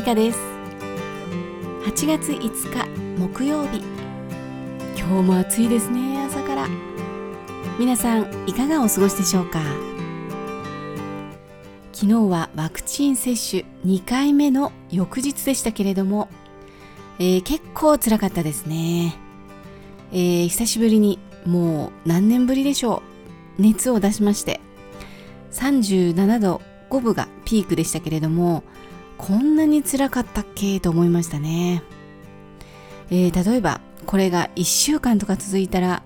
ミカです。8月5日木曜日。今日も暑いですね朝から。皆さんいかがお過ごしでしょうか？昨日はワクチン接種2回目の翌日でしたけれども、えー、結構辛かったですね、えー、久しぶりにもう何年ぶりでしょう？熱を出しまして。37度5分がピークでしたけれどもこんなに辛かったっけ？と思いましたね、えー、例えばこれが1週間とか続いたら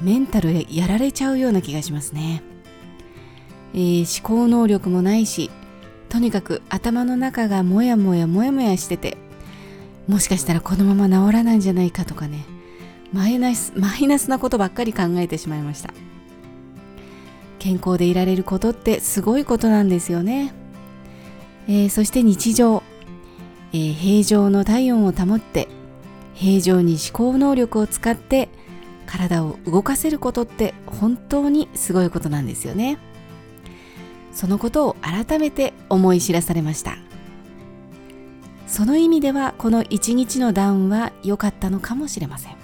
メンタルやられちゃうような気がしますね。えー、思考能力もないしとにかく頭の中がモヤモヤモヤモヤしててもしかしたらこのまま治らないんじゃないかとかねマイナスマイナスなことばっかり考えてしまいました。健康でいられることってすごいことなんですよね、えー、そして日常、えー、平常の体温を保って平常に思考能力を使って体を動かせることって本当にすごいことなんですよね。そのことを改めて思い知らされました。その意味ではこの一日のダウンは良かったのかもしれません。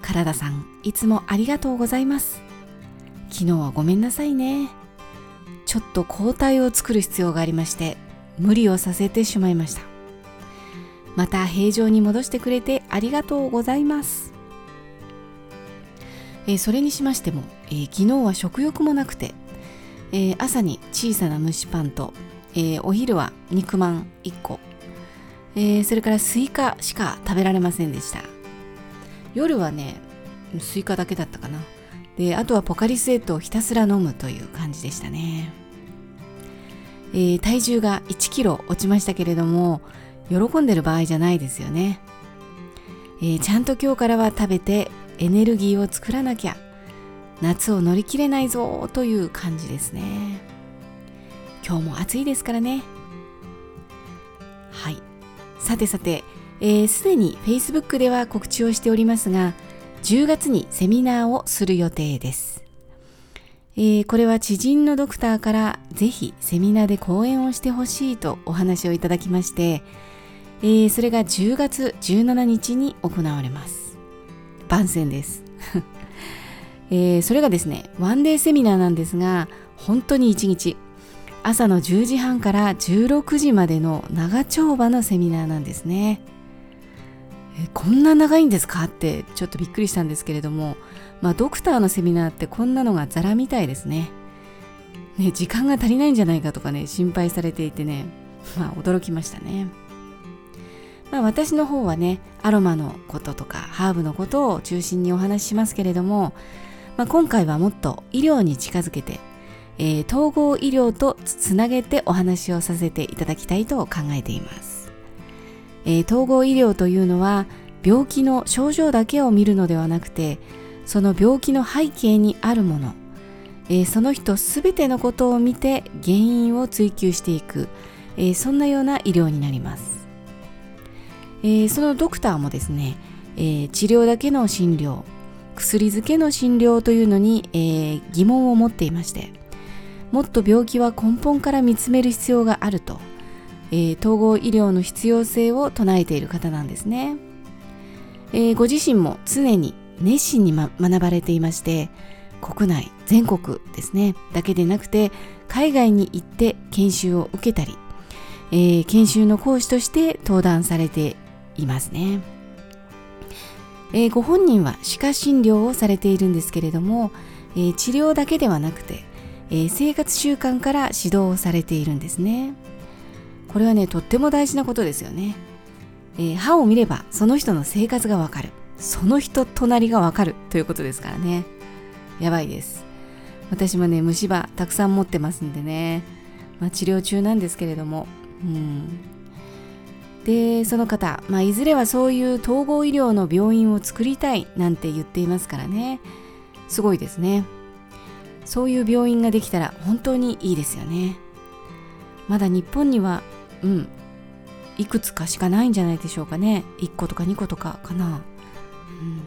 体さんいつもありがとうございます。昨日はごめんなさいね。ちょっと抗体を作る必要がありまして無理をさせてしまいました。また平常に戻してくれてありがとうございます。え、それにしましても、え、昨日は食欲もなくてえ、朝に小さな蒸しパンと、え、お昼は肉まん1個、え、それからスイカしか食べられませんでした。夜はねスイカだけだったかな。であとはポカリスエットをひたすら飲むという感じでしたね、えー、体重が1キロ落ちましたけれども喜んでる場合じゃないですよね、えー、ちゃんと今日からは食べてエネルギーを作らなきゃ夏を乗り切れないぞという感じですね。今日も暑いですからね。はい。さてさてすで、えー、に Facebook では告知をしておりますが10月にセミナーをする予定です、えー、これは知人のドクターからぜひセミナーで講演をしてほしいとお話をいただきまして、えー、それが10月17日に行われます。番宣です。えー、それがですねワンデーセミナーなんですが本当に1日朝の10時半から16時までの長丁場のセミナーなんですね、え、こんな長いんですか？ってちょっとびっくりしたんですけれども。まあドクターのセミナーってこんなのがザラみたいですね。ね時間が足りないんじゃないかとかね心配されていてね。まあ驚きましたね。まあ、私の方はねアロマのこととかハーブのことを中心にお話ししますけれどもまあ、今回はもっと医療に近づけて、えー、統合医療とつなげてお話をさせていただきたいと考えています、えー、統合医療というのは病気の症状だけを見るのではなくてその病気の背景にあるもの、えー、その人すべてのことを見て原因を追求していく、えー、そんなような医療になります、え、そのドクターもですね、え、治療だけの診療薬漬けの診療というのに、え、疑問を持っていましてもっと病気は根本から見つめる必要があると、えー、統合医療の必要性を唱えている方なんですね、えー、ご自身も常に熱心に、ま、学ばれていまして国内全国ですね。だけでなくて海外に行って研修を受けたり、えー、研修の講師として登壇されていますね。えー、ご本人は歯科診療をされているんですけれども、えー、治療だけではなくて、え、生活習慣から指導をされているんですね。これはねとっても大事なことですよね、え歯を見ればその人の生活がわかる。その人隣がわかるということですからね。やばいです。私もね虫歯たくさん持ってますんでね、まあ、治療中なんですけれども。うん。でその方、まあ、いずれはそういう統合医療の病院を作りたいなんて言っていますからね。すごいですね。そういう病院ができたら本当にいいですよね。まだ日本にはうん。いくつかしかないんじゃないでしょうかね。1個とか2個とかかな、うん、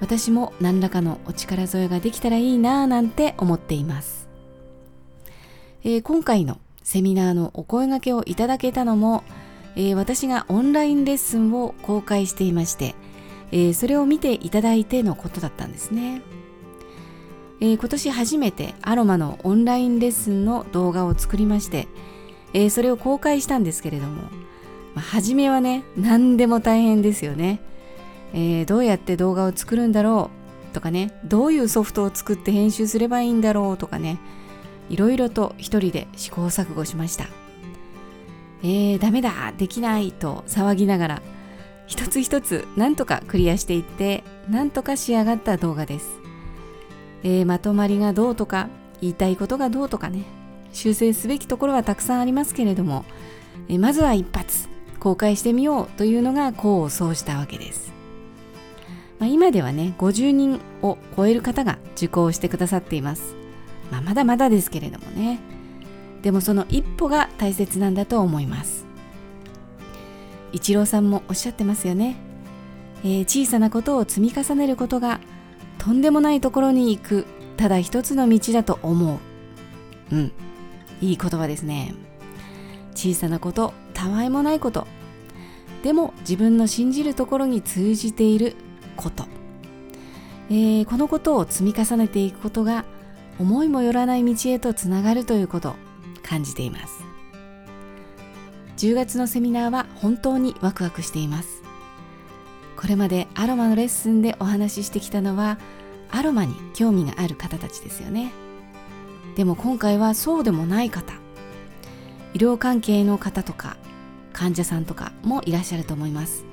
私も何らかのお力添えができたらいいなぁなんて思っています、えー、今回のセミナーのお声掛けをいただけたのも、えー、私がオンラインレッスンを公開していまして、えー、それを見ていただいてのことだったんですね、え、今年初めてアロマのオンラインレッスンの動画を作りまして、えそれを公開したんですけれども、まあ、初めはね何でも大変ですよね、えどうやって動画を作るんだろうとかねどういうソフトを作って編集すればいいんだろうとかねいろいろと一人で試行錯誤しました。えー、ダメだできないと騒ぎながら一つ一つなんとかクリアしていってなんとか仕上がった動画です、えー、まとまりがどうとか言いたいことがどうとかね。修正すべきところはたくさんありますけれども、え、まずは一発公開してみようというのが功を奏したわけです、まあ、今ではね50人を超える方が受講してくださっています、まあ、まだまだですけれどもね。でもその一歩が大切なんだと思います。イチローさんもおっしゃってますよね、えー、小さなことを積み重ねることがとんでもないところに行くただ一つの道だと思う。うん。いい言葉ですね。小さなことたわいもないこと。でも自分の信じるところに通じていること、えー、このことを積み重ねていくことが思いもよらない道へとつながるということ感じています。10月のセミナーは本当にワクワクしています。これまでアロマのレッスンでお話ししてきたのはアロマに興味がある方たちですよね。でも今回はそうでもない方。医療関係の方とか患者さんとかもいらっしゃると思います、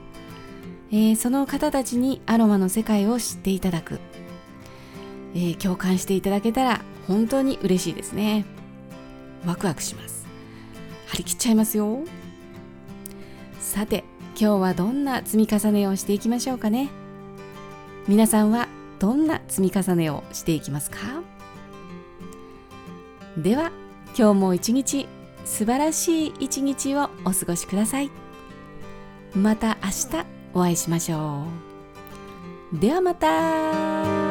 えー、その方たちにアロマの世界を知っていただく、えー、共感していただけたら本当に嬉しいですね。ワクワクします。張り切っちゃいますよ。さて今日はどんな積み重ねをしていきましょうかね。皆さんはどんな積み重ねをしていきますか？では今日も一日素晴らしい一日をお過ごしください。また明日お会いしましょう。ではまた。